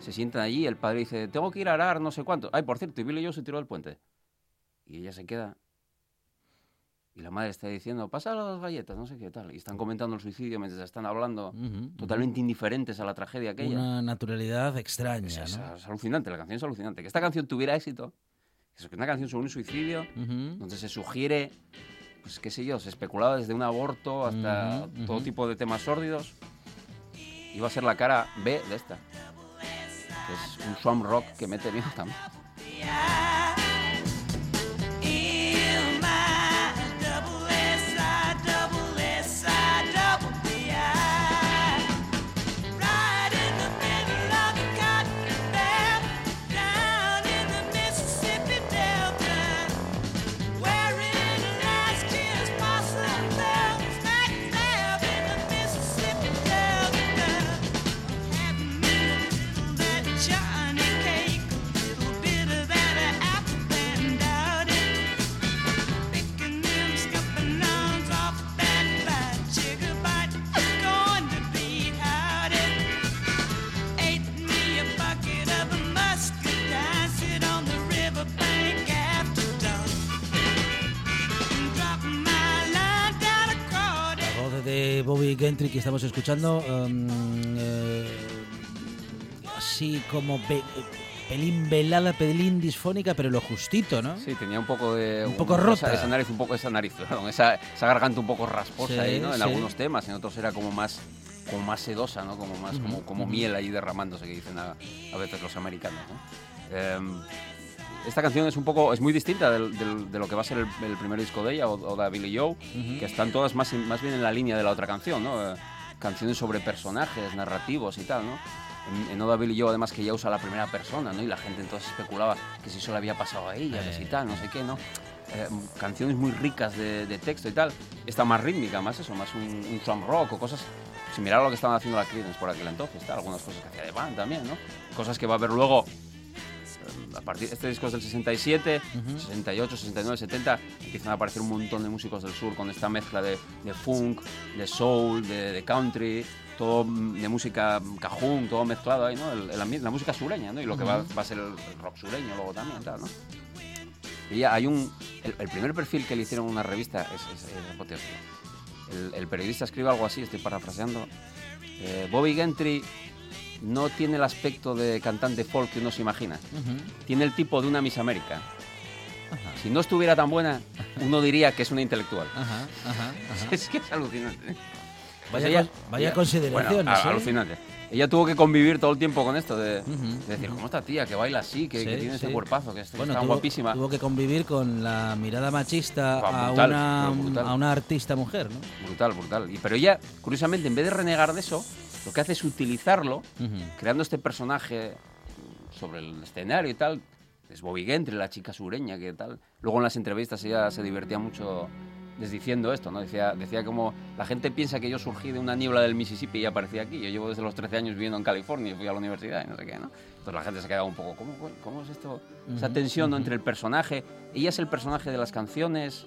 se sientan allí, el padre dice, tengo que ir a arar no sé cuánto. Ay, por cierto, y Billy Joe se tiró del puente. Y ella se queda. Y la madre está diciendo, pasa las galletas, no sé qué tal. Y están comentando el suicidio mientras están hablando, Ujú, totalmente indiferentes a la tragedia aquella. Una naturalidad extraña, Es, es- ¿no? es alucinante, la canción es alucinante. Que esta canción tuviera éxito, que es una canción sobre un suicidio, Ujú. donde se sugiere, pues qué sé yo, se especulaba desde un aborto hasta todo tipo de temas sórdidos, iba a ser la cara B de esta. Que es un swamp rock que mete bien también. Que estamos escuchando, um, eh, así como pe- pelín velada, pelín disfónica, pero lo justito, ¿no? Sí, tenía un poco de... Un poco rota. Esa, esa nariz, un poco esa nariz, perdón, esa, esa garganta un poco rasposa Sí, ahí, ¿no? En sí. algunos temas, en otros era como más como más sedosa, ¿no? Como más como, como miel ahí derramándose, que dicen a, a veces los americanos, ¿no? Em, esta canción es un poco, es muy distinta del- del- de lo que va a ser el, el primer disco de ella o, o de Billy Joe, que están todas más, más bien en la línea de la otra canción, ¿no? Eh, canciones sobre personajes, narrativos y tal, ¿no? En, en Oda Billy Joe, además, que ya usa la primera persona, ¿no? Y la gente entonces especulaba que si eso le había pasado a ella, que si tal, no sé qué, ¿no? Eh, canciones muy ricas de, de texto y tal. Esta más rítmica, más eso, más un, un rock o cosas similar a lo que estaban haciendo la Creedence por aquel entonces, tal. Algunas cosas que hacía de band también, ¿no? Cosas que va a haber luego eh, a partir este disco es del 67, 68, 69, 70, empiezan a aparecer un montón de músicos del sur con esta mezcla de, de funk, de soul, de, de country, todo de música cajún, todo mezclado ahí, ¿no? El- el ambiente- la música sureña, ¿no? Y lo que va, a ser el, rock sureño luego también, tal, ¿no? Y ya hay un... El, el primer perfil que le hicieron en una revista es, es, es apoteósico. El, el periodista escribe algo así, estoy parafraseando. eh, Bobby Gentry no tiene el aspecto de cantante folk que uno se imagina. Tiene el tipo de una Miss América. Si no estuviera tan buena, uno diría que es una intelectual. Ajá, ajá, ajá. Es que es alucinante. Vaya con- vaya consideraciones, bueno, a- ¿eh? alucinante. Ella tuvo que convivir todo el tiempo con esto de, Ujú, de decir, ¿cómo esta tía que baila así, que, que Sí, tiene ese sí. cuerpazo, que está Bueno, tan tuvo, guapísima? tuvo que convivir con la mirada machista Ah, a, brutal, una, pero brutal. a una artista mujer, ¿no? Brutal, brutal. Y, pero ella, curiosamente, en vez de renegar de eso, lo que hace es utilizarlo, creando este personaje sobre el escenario y tal. Es Bobby Gentry, la chica sureña, que tal. Luego en las entrevistas ella se divertía mucho desdiciendo esto, ¿no? Decía, decía como, la gente piensa que yo surgí de una niebla del Mississippi y aparecí aquí. Yo llevo desde los 13 años viviendo en California y fui a la universidad y no sé qué, ¿no? Entonces la gente se quedaba un poco, ¿cómo, cómo es esto? Esa Ujú, tensión ¿no? entre el personaje. Ella es el personaje de las canciones.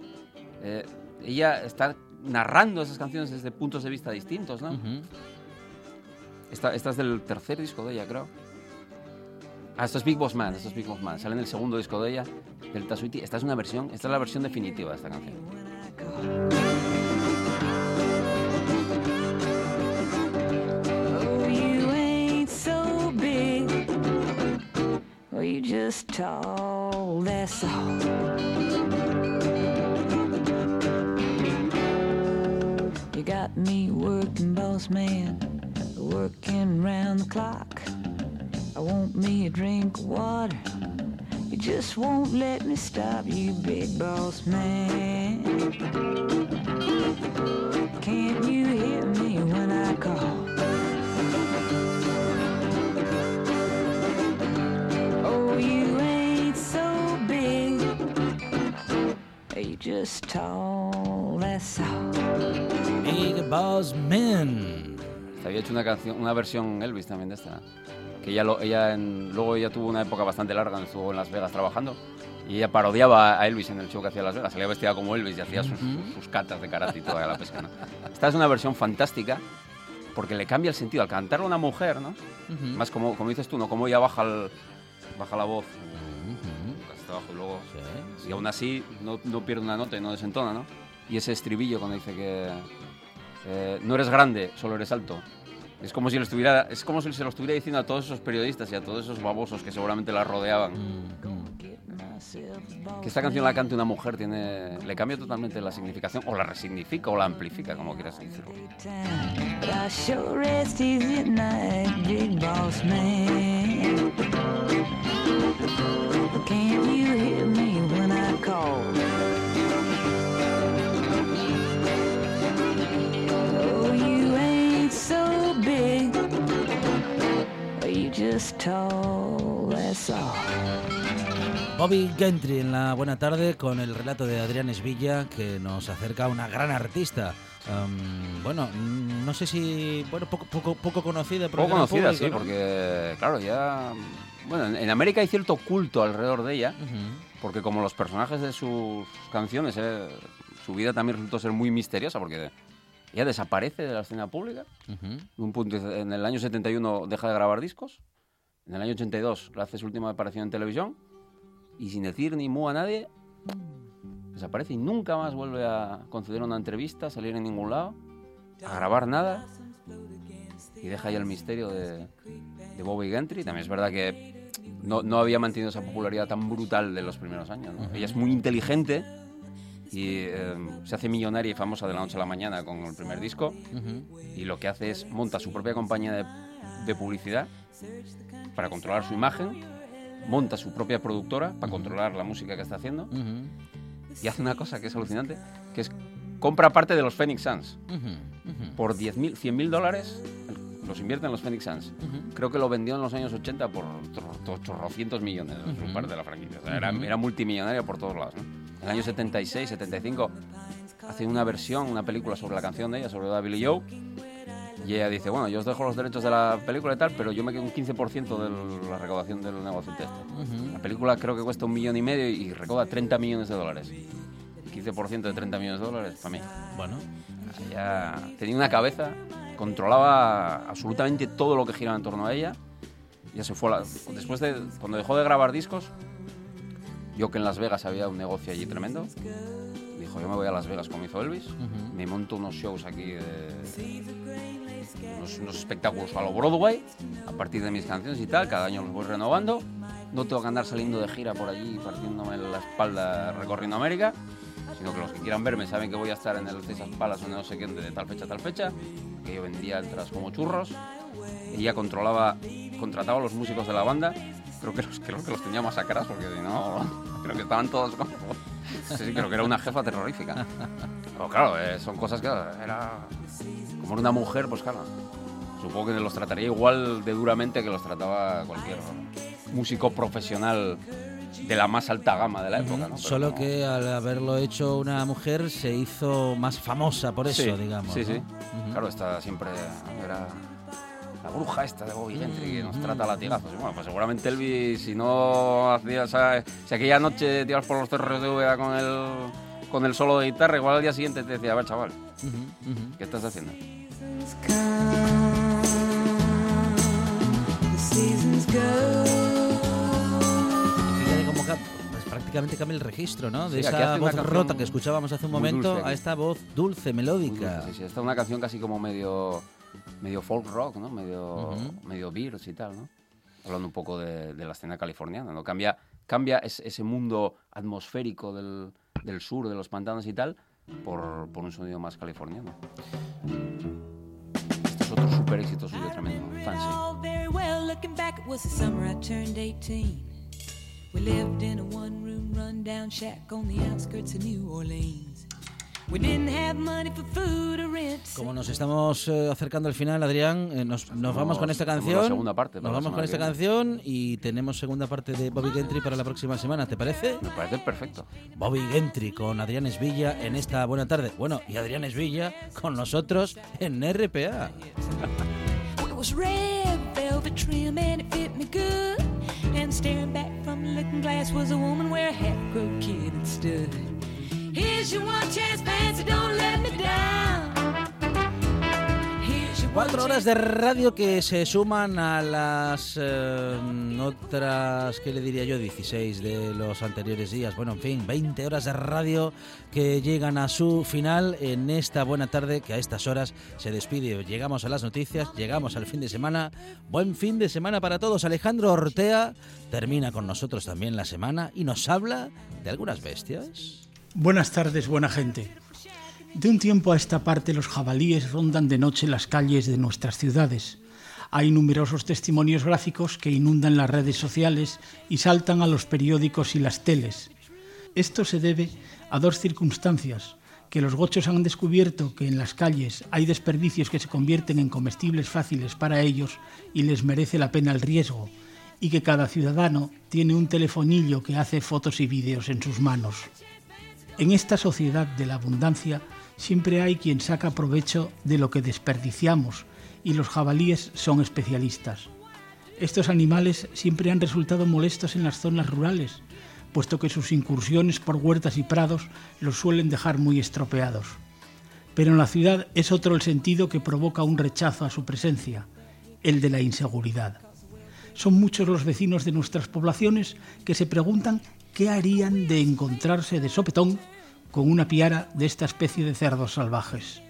eh, ella está narrando esas canciones desde puntos de vista distintos, ¿no? Esta, es del tercer disco de ella, creo. Ah, esto es Big Boss Man, esto es Big Boss Man. Sale en el segundo disco de ella, del Tasuiti. Esta es una versión, esta es la versión definitiva de esta canción. Oh. Oh, you just tall, that's all. You got me working, boss man, working round the clock. I want me a drink of water. You just won't let me stop, you big boss man. Can't you hear me when I call? Oh, you ain't so big. You just tall, that's all. Big boss men. Se había hecho una canción, una versión Elvis también de esta. Que ella, lo- ella en- luego ella tuvo una época bastante larga, donde estuvo en Las Vegas trabajando. Y ella parodiaba a Elvis en el show que hacía en Las Vegas. Salía vestida como Elvis y hacía sus, sus- sus catas de karate y toda la pesca. ¿no? Esta es una versión fantástica porque le cambia el sentido. Al cantarlo a una mujer, ¿no? Ujú. Más como, como dices tú, ¿no? Como ella baja, el- baja la voz hasta abajo y luego... Y aún así no, no pierde una nota y no desentona, ¿no? Y ese estribillo cuando dice que eh, no eres grande, solo eres alto. Es como si lo estuviera, es como si se lo estuviera diciendo a todos esos periodistas y a todos esos babosos que seguramente la rodeaban. Que esta canción la cante una mujer tiene, le cambia totalmente la significación o la resignifica o la amplifica, como quieras decirlo. Just tall, that's all. Bobby Gentry en la buena tarde con el relato de Adrián Esvilla que nos acerca a una gran artista. Am, bueno, mm, no sé si bueno poco poco poco conocida, Poco conocida, público, sí, ¿no? porque, claro, ya. Bueno, en, en América hay cierto culto alrededor de ella, porque como los personajes de sus canciones, eh, su vida también resultó ser muy misteriosa, porque ella desaparece de la escena pública. Ujú. En un punto, en el año 71 deja de grabar discos, en el año 82 le hace su última aparición en televisión, y sin decir ni mu a nadie, desaparece y nunca más vuelve a conceder una entrevista, salir en ningún lado, a grabar nada y deja ahí el misterio de, de Bobby Gentry. También es verdad que no, no había mantenido esa popularidad tan brutal de los primeros años. ¿no? Ella es muy inteligente y eh, se hace millonaria y famosa de la noche a la mañana con el primer disco y lo que hace es monta su propia compañía de, de publicidad para controlar su imagen, monta su propia productora para controlar la música que está haciendo y hace una cosa que es alucinante, que es compra parte de los Phoenix Suns Ujú. Ujú. por 10.000, 100.000 dólares, los invierte en los Phoenix Suns. Creo que lo vendió en los años 80 por tro- tro- chorrocientos millones, su Ujú. parte de la franquicia. O sea, era, era multimillonario por todos lados. ¿no? En el año 76, 75, hace una versión, una película sobre la canción de ella, sobre Billy Joe. Y ella dice, bueno, yo os dejo los derechos de la película y tal, pero yo me quedo un 15% de la recaudación del negocio este. Ujú. La película creo que cuesta un millón y medio y recauda 30 millones de dólares. 15% de 30 millones de dólares, para mí. Bueno, Ella tenía una cabeza, controlaba absolutamente todo lo que giraba en torno a ella. Ya se fue a la- después de cuando dejó de grabar discos, vio que en Las Vegas había un negocio allí tremendo. Dijo, yo me voy a Las Vegas como hizo Elvis, Ujú. me monto unos shows aquí de unos, espectáculos a lo Broadway, a partir de mis canciones y tal, cada año los voy renovando. No tengo que andar saliendo de gira por allí, partiéndome la espalda recorriendo América, sino que los que quieran verme saben que voy a estar en el César Palace o no sé qué, de tal fecha a tal fecha, que yo vendía entradas como churros. Ella controlaba, contrataba a los músicos de la banda, creo que los, creo que los tenía masacrados porque si no, creo que estaban todos como... Sí, sí, creo que era una jefa terrorífica. Pero claro, eh, son cosas que era... Como era una mujer, pues claro, supongo que los trataría igual de duramente que los trataba cualquier músico profesional de la más alta gama de la época, Solo como- que al haberlo hecho una mujer se hizo más famosa por eso, Sí, digamos. Sí, ¿no? sí. Claro, está siempre. Era la bruja esta de Bobby Gentry que nos trata a latigazos. Y Bueno, pues seguramente Elvis, si no hacía. Si aquella noche te ibas por los cerros de Úbeda con el, con el solo de guitarra, igual al día siguiente te decía, a ver, chaval. ¿qué estás haciendo? Fíjate cómo pues prácticamente cambia el registro, ¿no? De Sí, esa voz rota que escuchábamos hace un momento dulce a esta voz dulce, melódica. Sí, sí, esta es una canción casi como medio, medio folk rock, ¿no? Medio, Ujú. medio Beatles y tal, ¿no? Hablando un poco de, de la escena californiana, ¿no? Cambia, cambia es- ese mundo atmosférico del, del sur, de los pantanos y tal, por, por un sonido más californiano. Este es otro super éxito suyo tremendo, Fancy. all very well. Looking back, it was the summer I turned 18. We lived in a one room rundown shack on the outskirts of New Orleans. Como nos estamos eh, acercando al final, Adrián, eh, nos, nos vamos con esta canción. segunda parte Nos vamos con esta canción y tenemos segunda parte de Bobby Gentry para la próxima semana. ¿Te parece? Me parece perfecto. Bobby Gentry con Adrián Esvilla en esta buena tarde. Bueno, y Adrián Esvilla con nosotros en RPA. Cuatro horas de radio que se suman a las eh, otras, ¿qué le diría yo? 16 de los anteriores días. Bueno, en fin, 20 horas de radio que llegan a su final en esta buena tarde que a estas horas se despide. Llegamos a las noticias, llegamos al fin de semana. Buen fin de semana para todos. Alejandro Ortea termina con nosotros también la semana y nos habla de algunas bestias. Buenas tardes, buena gente. De un tiempo a esta parte los jabalíes rondan de noche las calles de nuestras ciudades. Hay numerosos testimonios gráficos que inundan las redes sociales y saltan a los periódicos y las teles. Esto se debe a dos circunstancias, que los gochos han descubierto que en las calles hay desperdicios que se convierten en comestibles fáciles para ellos y les merece la pena el riesgo, y que cada ciudadano tiene un telefonillo que hace fotos y vídeos en sus manos. En esta sociedad de la abundancia siempre hay quien saca provecho de lo que desperdiciamos y los jabalíes son especialistas. Estos animales siempre han resultado molestos en las zonas rurales, puesto que sus incursiones por huertas y prados los suelen dejar muy estropeados. Pero en la ciudad es otro el sentido que provoca un rechazo a su presencia, el de la inseguridad. Son muchos los vecinos de nuestras poblaciones que se preguntan qué harían de encontrarse de sopetón con una piara de esta especie de cerdos salvajes.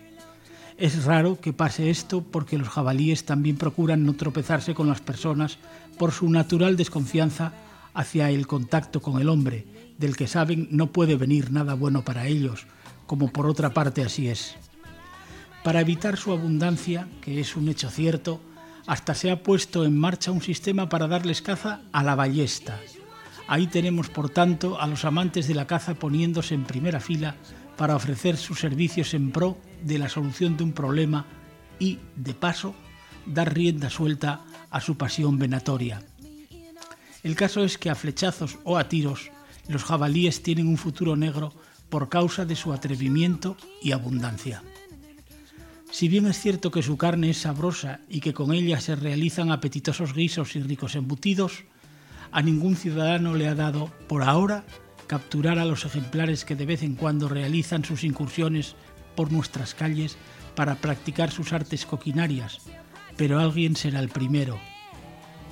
Es raro que pase esto porque los jabalíes también procuran no tropezarse con las personas por su natural desconfianza hacia el contacto con el hombre, del que saben no puede venir nada bueno para ellos, como por otra parte así es. Para evitar su abundancia, que es un hecho cierto, hasta se ha puesto en marcha un sistema para darles caza a la ballesta. Ahí tenemos, por tanto, a los amantes de la caza poniéndose en primera fila para ofrecer sus servicios en pro de la solución de un problema y, de paso, dar rienda suelta a su pasión venatoria. El caso es que a flechazos o a tiros, los jabalíes tienen un futuro negro por causa de su atrevimiento y abundancia. Si bien es cierto que su carne es sabrosa y que con ella se realizan apetitosos guisos y ricos embutidos, a ningún ciudadano le ha dado, por ahora, capturar a los ejemplares que de vez en cuando realizan sus incursiones por nuestras calles para practicar sus artes coquinarias, pero alguien será el primero.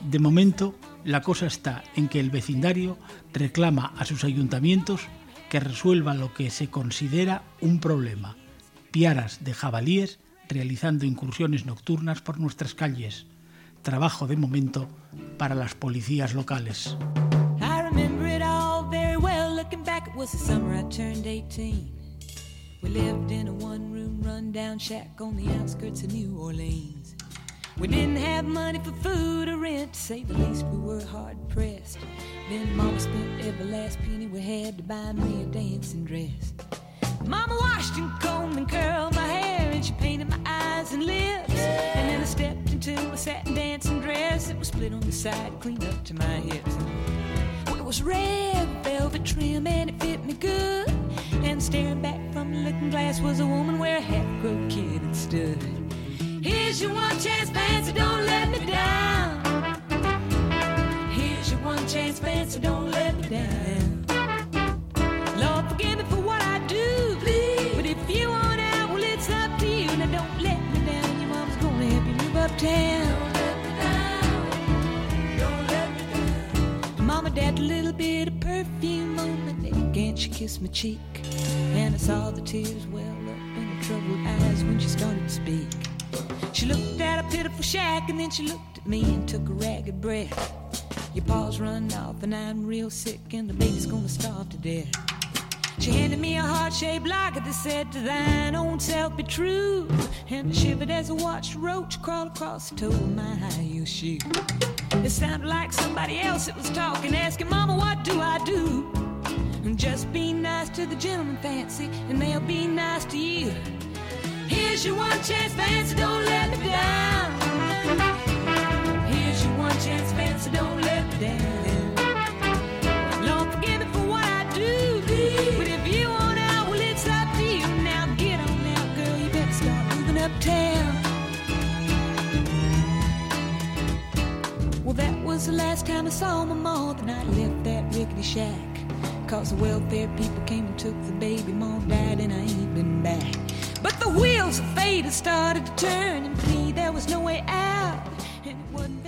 De momento, la cosa está en que el vecindario reclama a sus ayuntamientos que resuelvan lo que se considera un problema, piaras de jabalíes realizando incursiones nocturnas por nuestras calles. Trabajo de momento para las policías locales. I remember it all very well. Looking back, it was the summer I turned 18. We lived in a one room, run-down shack on the outskirts of New Orleans. We didn't have money for food or rent, to say the least, we were hard pressed. Then Mama spent every last penny we had to buy me a dancing dress. Mama washed and combed and curled my hair, and she painted my eyes and lips. And then I stepped into a satin dancing dress. It was split on the side, clean up to my hips. It was red velvet trim and it fit me good. And staring back from the looking glass was a woman where a half-grown kid had stood. Here's your one chance, fancy, don't let me down. Here's your one chance, fancy, don't let me down. Perfume on my neck and she kissed my cheek. And I saw the tears well up in her troubled eyes when she started to speak. She looked at a pitiful shack and then she looked at me and took a ragged breath. Your paws run off and I'm real sick and the baby's gonna starve to death. She handed me a heart-shaped locket that said, To thine own self be true. And I shivered as I watched a roach crawl across the toe of my high-heel shoe. It sounded like somebody else that was talking, asking, Mama, what do I do? And just be nice to the gentleman, fancy, and they'll be nice to you. Here's your one chance, fancy, don't let me down. Here's your one chance, fancy, don't let me down. Lord, forgive me for what I do. But if you want out, well, it's up to you. Now girl, you better start moving. Well, that was the last time I saw my mom the night I left that rickety shack. Cause the welfare people came and took the baby, mom died, and I ain't been back. But the wheels of fate had started to turn, and for me there was no way out. And it wasn't